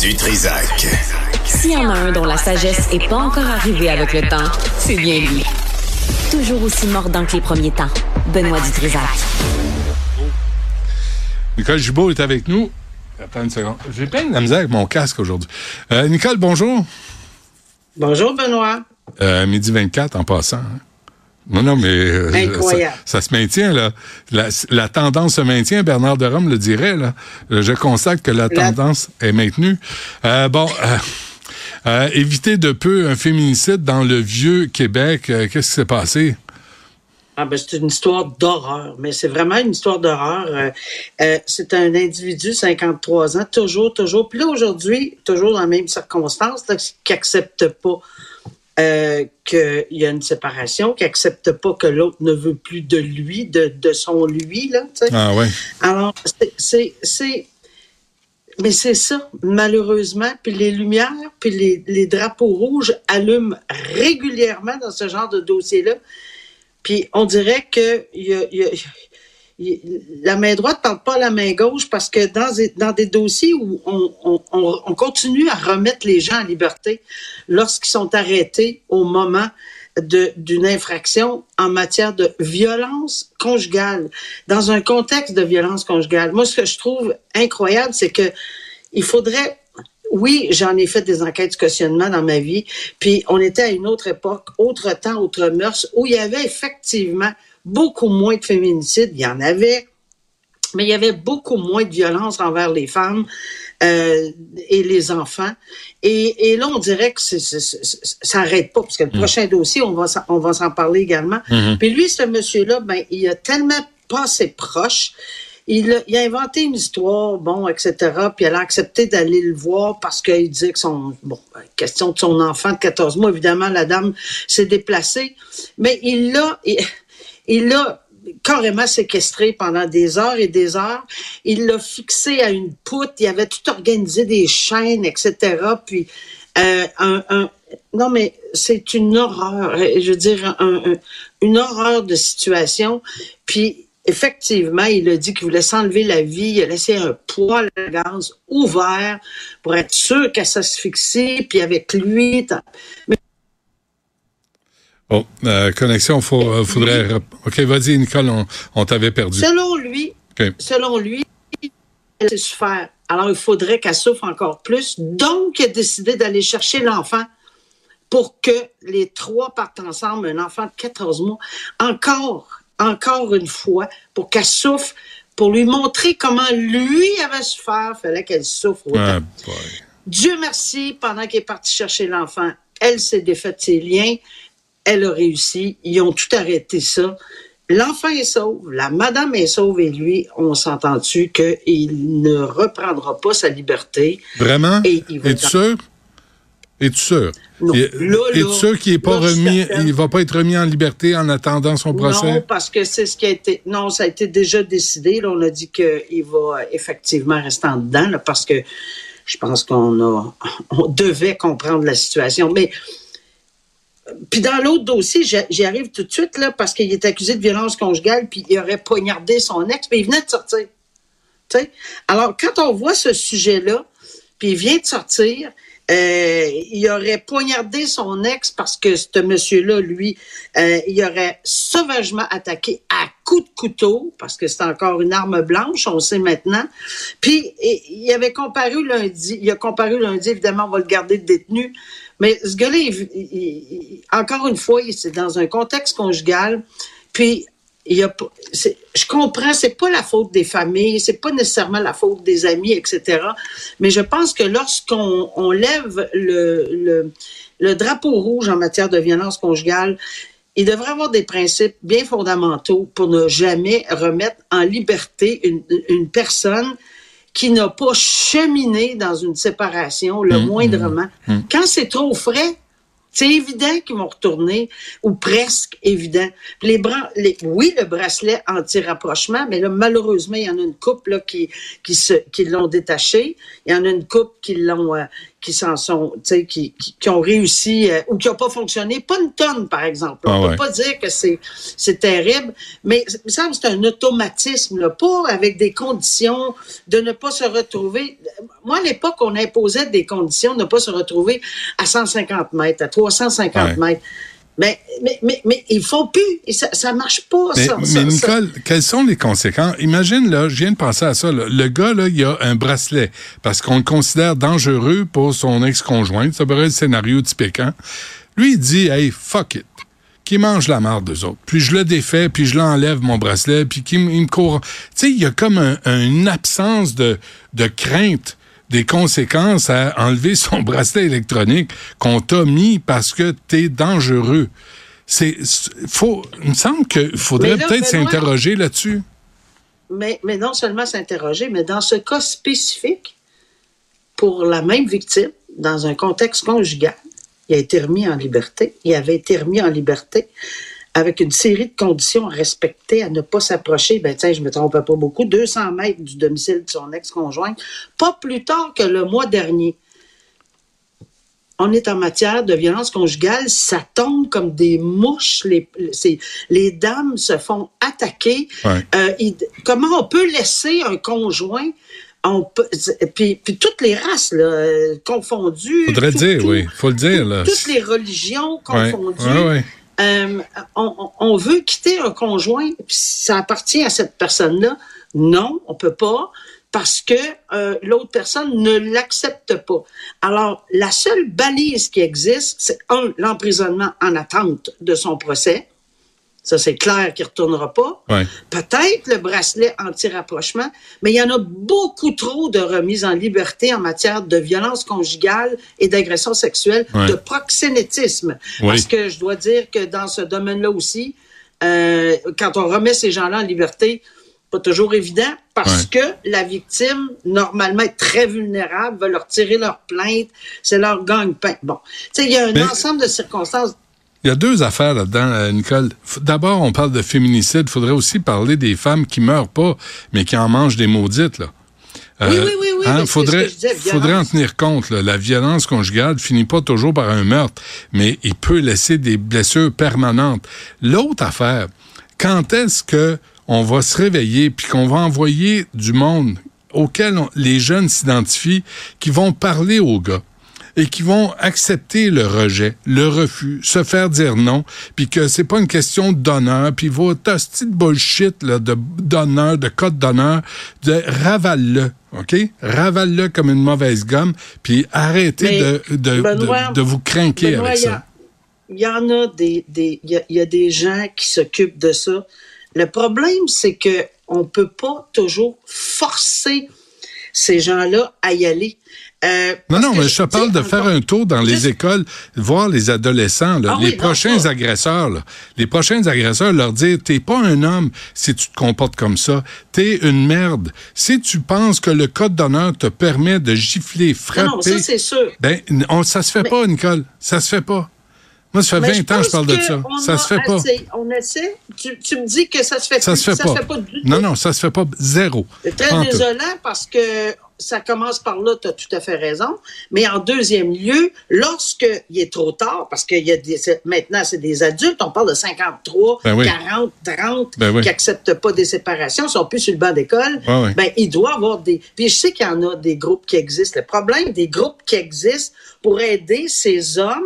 Du Trisac. S'il y en a un dont la sagesse n'est pas encore arrivée avec le temps, c'est bien lui. Toujours aussi mordant que les premiers temps. Benoît Dutrisac. Nicole Jubault est avec nous. Attends une seconde. J'ai plein de la misère avec mon casque aujourd'hui. Euh, Nicole, bonjour. Bonjour, Benoît. Euh, midi 24 en passant. hein. Non, non, mais euh, Incroyable. Ça, ça se maintient, là. La, la tendance se maintient, Bernard de Rome le dirait, là. Euh, Je constate que la, tendance est maintenue. Euh, bon, euh, euh, éviter de peu un féminicide dans le vieux Québec. Qu'est-ce qui s'est passé? Ah ben, c'est une histoire d'horreur, mais c'est vraiment une histoire d'horreur. Euh, euh, c'est un individu, 53 ans, toujours, toujours. Puis là, aujourd'hui, toujours dans les mêmes circonstances, qui accepte pas euh, qu'il y a une séparation, qui accepte pas que l'autre ne veut plus de lui, de, de son lui, là. Ah ouais. Alors, c'est- mais c'est ça, malheureusement. Puis les lumières, puis les, les drapeaux rouges allument régulièrement dans ce genre de dossier-là. Puis on dirait que il y a- y a- la main droite parle pas la main gauche parce que dans des, dossiers où on, on, on, on continue à remettre les gens en liberté lorsqu'ils sont arrêtés au moment d'une infraction en matière de violence conjugale, dans un contexte de violence conjugale. Moi, ce que je trouve incroyable, c'est que il faudrait oui, j'en ai fait des enquêtes de cautionnement dans ma vie, puis on était à une autre époque, autre temps, autre mœurs, où il y avait effectivement beaucoup moins de féminicides. Il y en avait, mais il y avait beaucoup moins de violence envers les femmes euh, et les enfants. Et, et là, on dirait que c'est, c'est- c'est- ça n'arrête pas, parce que le prochain dossier, on va, s'en- on va s'en parler également. Puis lui, ce monsieur-là, ben, il a tellement passé proche. Il a, il a inventé une histoire, bon, etc. Puis elle a accepté d'aller le voir parce qu'il disait que son, bon, question de son enfant de 14 mois, évidemment, la dame s'est déplacée. Mais il l'a, il, l'a carrément séquestré pendant des heures et des heures. Il l'a fixé à une poutre. Il avait tout organisé des chaînes, etc. Puis, euh, un, un- non, mais c'est une horreur. Je veux dire, un- un- une horreur de situation. Puis, effectivement, il a dit qu'il voulait s'enlever la vie. Il a laissé un poêle à gaz ouvert pour être sûr qu'elle s'asphyxie. Puis, avec lui, t'as- Bon, euh, connexion, faut, euh, faudrait... OK, vas-y, Nicole, on, on t'avait perdu. Selon lui, selon lui, elle sait souffert. Alors, il faudrait qu'elle souffre encore plus. Donc, il a décidé d'aller chercher l'enfant pour que les trois partent ensemble, un enfant de 14 mois, encore, encore une fois, pour qu'elle souffre, pour lui montrer comment lui avait souffert. Il fallait qu'elle souffre autant. Ah. Dieu merci, pendant qu'il est parti chercher l'enfant, elle s'est défaite ses liens, elle a réussi, ils ont tout arrêté ça. L'enfant est sauve, la madame est sauve et lui, on s'entend-tu qu'il ne reprendra pas sa liberté? Vraiment? Et il va Es-tu sûr? Es-tu sûr? Non. Et- Là, là, Es-tu sûr qu'il est pas là, je suis remis, certaine. il va pas être remis en liberté en attendant son procès? Non, parce que c'est ce qui a été. Non, ça a été déjà décidé. Là, on a dit qu'il va effectivement rester en dedans, parce que je pense qu'on a, on devait comprendre la situation. Mais puis dans l'autre dossier, j'y arrive tout de suite là, parce qu'il est accusé de violence conjugale, puis il aurait poignardé son ex, puis il venait de sortir. Tu sais? Alors, quand on voit ce sujet-là, puis il vient de sortir, euh, il aurait poignardé son ex parce que ce monsieur-là, lui, euh, il aurait sauvagement attaqué à coups de couteau, parce que c'est encore une arme blanche, on sait maintenant. Puis, il avait comparu lundi, il a comparu lundi, évidemment, on va le garder détenu, mais ce gars-là, il- encore une fois, c'est dans un contexte conjugal, puis il y a je comprends, c'est pas la faute des familles, c'est pas nécessairement la faute des amis, etc. Mais je pense que lorsqu'on on lève le, le, le drapeau rouge en matière de violence conjugale, il devrait avoir des principes bien fondamentaux pour ne jamais remettre en liberté une, une personne qui n'a pas cheminé dans une séparation le moindrement. Quand c'est trop frais, c'est évident qu'ils vont retourner, ou presque évident. Les bras, les, oui, le bracelet anti-rapprochement, mais là, malheureusement, il y en a une couple là, qui, qui, se, qui l'ont détaché. Il y en a une couple qui l'ont, euh, qui s'en sont, tu sais, qui, qui, ont réussi euh, ou qui n'ont pas fonctionné. Pas une tonne, par exemple. On ne ah peut pas dire que c'est, c'est terrible, mais il me semble que c'est un automatisme, là, pas avec des conditions de ne pas se retrouver. Moi, à l'époque, on imposait des conditions de ne pas se retrouver à 150 mètres, à 350 mètres. Mais, mais, mais, mais il faut plus. Ça, ça marche pas, mais, ça. Mais Nicole, quelles sont les conséquences? Imagine, là, je viens de penser à ça. Le gars, là, il a un bracelet parce qu'on le considère dangereux pour son ex-conjointe. Ça pourrait être le scénario typique, hein? Lui, il dit, hey, fuck it. Qui mange la marde d'eux autres. Puis je le défais, puis je l'enlève, mon bracelet, puis qui me court. Tu sais, il y a comme un, une absence de, de crainte des conséquences à enlever son bracelet électronique qu'on t'a mis parce que t'es dangereux. C'est, faut, il me semble qu'il faudrait peut-être s'interroger là-dessus. Mais, mais non seulement s'interroger, mais dans ce cas spécifique, pour la même victime, dans un contexte conjugal, il a été remis en liberté. Il avait été remis en liberté avec une série de conditions à respecter, à ne pas s'approcher, ben tiens, je me trompe pas beaucoup, 200 mètres du domicile de son ex-conjoint, pas plus tard que le mois dernier. On est en matière de violence conjugale, ça tombe comme des mouches, les, les dames se font attaquer. Euh, comment on peut laisser un conjoint on peut, puis, puis, toutes les races là, confondues. Faudrait dire, oui, faut le dire. Là. Toutes les religions confondues. Euh, on, veut quitter un conjoint, ça appartient à cette personne-là. Non, on peut pas parce que euh, l'autre personne ne l'accepte pas. Alors, la seule balise qui existe, c'est l'emprisonnement en attente de son procès. Ça, c'est clair qu'il ne retournera pas. Peut-être le bracelet anti-rapprochement, mais il y en a beaucoup trop de remises en liberté en matière de violence conjugale et d'agression sexuelle, de proxénétisme. Parce que je dois dire que dans ce domaine-là aussi, euh, quand on remet ces gens-là en liberté, pas toujours évident parce que la victime, normalement, est très vulnérable, va leur tirer leur plainte, c'est leur gagne-pain. Bon, tu sais, il y a un ensemble de circonstances il y a deux affaires là-dedans, euh, Nicole. D'abord, on parle de féminicide. Il faudrait aussi parler des femmes qui meurent pas, mais qui en mangent des maudites. Là. oui, oui, oui. oui hein, faudrait, faudrait en tenir compte. La violence conjugale finit pas toujours par un meurtre, mais il peut laisser des blessures permanentes. L'autre affaire, quand est-ce que on va se réveiller puis qu'on va envoyer du monde auquel les jeunes s'identifient qui vont parler aux gars? Et qui vont accepter le rejet, le refus, se faire dire non, puis que c'est pas une question d'honneur, puis vos hostie de bullshit là, de d'honneur, de code d'honneur, de ravale-le. OK? Ravale-le comme une mauvaise gomme, puis arrêtez de, de, de, vous craquer avec ça. Il y, en a des, des il y, a des gens qui s'occupent de ça. Le problème, c'est que on peut pas toujours forcer ces gens-là à y aller. Euh, non, non, mais je te parle de faire un tour dans les écoles, voir les adolescents, ah les prochains agresseurs, les prochains agresseurs, leur dire t'es pas un homme si tu te comportes comme ça, t'es une merde. Si tu penses que le code d'honneur te permet de gifler, frapper, non, ça c'est sûr. Ben, on, ça se fait pas, Nicole, ça se fait pas. Moi, ça fait 20 ans que je parle de ça. Ça se fait pas. On essaie. Tu, me dis que ça se fait ça Se fait ça pas. Se fait pas du tout. Non, non, ça se fait pas. Zéro. C'est très désolant parce que ça commence par là, tu as tout à fait raison. Mais en deuxième lieu, lorsqu'il est trop tard, parce que y a des, maintenant, c'est des adultes, on parle de 53, 40, 30 qui n'acceptent pas des séparations, sont plus sur le banc d'école, ben, il doit avoir des... Puis je sais qu'il y en a des groupes qui existent. Le problème des groupes qui existent pour aider ces hommes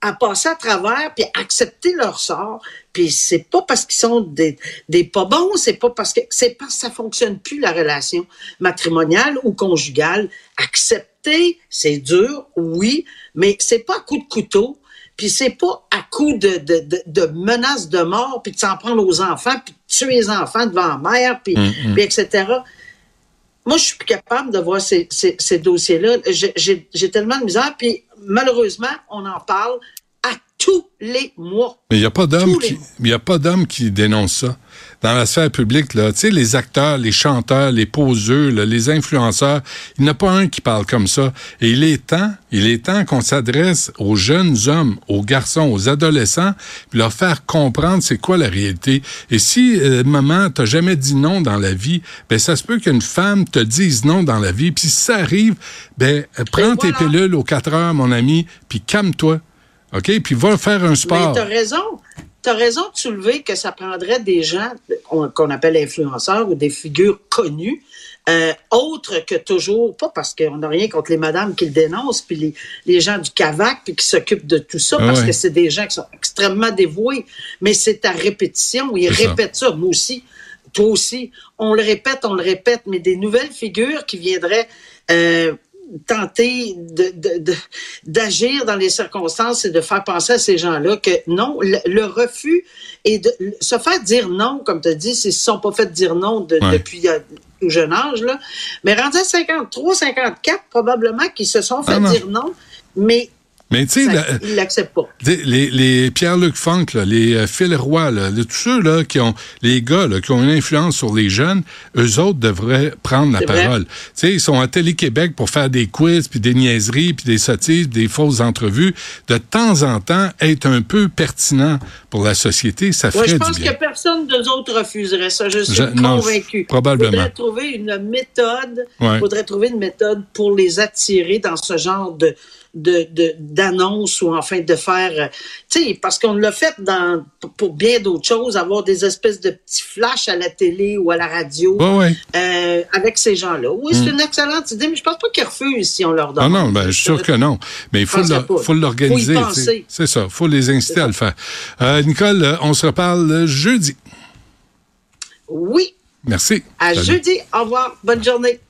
à passer à travers puis accepter leur sort. Puis c'est pas parce qu'ils sont des, des pas bons, c'est pas parce que c'est parce que ça fonctionne plus la relation matrimoniale ou conjugale. Accepter, c'est dur, oui, mais c'est pas à coup de couteau. Puis c'est pas à coup de, de, de, de menaces de mort, puis de s'en prendre aux enfants, puis de tuer les enfants devant la mère, puis, mm, mm. puis etc. Moi, je suis plus capable de voir ces, ces, ces dossiers-là. J'ai tellement de misère, puis malheureusement, on en parle tous les mois. Mais il n'y a pas d'homme qui, il a pas d'homme qui dénonce ça. dans la sphère publique, là, tu sais, les acteurs, les chanteurs, les poseurs, les influenceurs, il n'y en a pas un qui parle comme ça. Et il est temps, il est temps qu'on s'adresse aux jeunes hommes, aux garçons, aux adolescents, puis leur faire comprendre c'est quoi la réalité. Et si, euh, maman, t'as jamais dit non dans la vie, ben ça se peut qu'une femme te dise non dans la vie. Puis si ça arrive, ben prends tes pilules aux 4 heures, mon ami, puis calme-toi. OK? Puis va faire un sport. Mais t'as raison. Tu as raison de soulever que ça prendrait des gens qu'on appelle influenceurs ou des figures connues, euh, autres que toujours, pas parce qu'on n'a rien contre les madames qui le dénoncent, puis les, les gens du CAVAC, puis qui s'occupent de tout ça, ah parce que c'est des gens qui sont extrêmement dévoués, mais c'est à répétition, ils répètent ça. Moi aussi, toi aussi, on le répète, on le répète, mais des nouvelles figures qui viendraient euh, tenter d'agir de, dans les circonstances et de faire penser à ces gens-là que non, le, refus et de se faire dire non, comme tu as dit, s'ils ne se sont pas fait dire non depuis euh, tout jeune âge, là, mais rendu à 53, 54, probablement qu'ils se sont fait ah dire non, mais mais tu sais, il l'accepte pas. Les, les Pierre-Luc Funk, là, les euh, Phil Roy, là, tous ceux là, qui ont, les gars là, qui ont une influence sur les jeunes, eux autres devraient prendre la parole. Tu sais, ils sont à Télé-Québec pour faire des quiz, puis des niaiseries, puis des sottises, des fausses entrevues. De temps en temps, être un peu pertinent pour la société, ça ferait ouais, du bien. Je pense que personne de autres refuserait ça. Je suis convaincu. probablement. Il faudrait trouver une méthode. Il faudrait trouver une méthode pour les attirer dans ce genre de de d'annonces ou enfin de faire, euh, tu sais, parce qu'on l'a fait dans pour bien d'autres choses, avoir des espèces de petits flashs à la télé ou à la radio euh, avec ces gens-là. Oui, c'est une excellente idée, mais je pense pas qu'ils refusent si on leur donne. Non, non, ben, je suis sûr que non. Mais il faut, faut l'organiser. C'est ça. Il faut les inciter à le faire. Euh, Nicole, on se reparle jeudi. Oui. Merci. À jeudi. Au revoir. Bonne journée.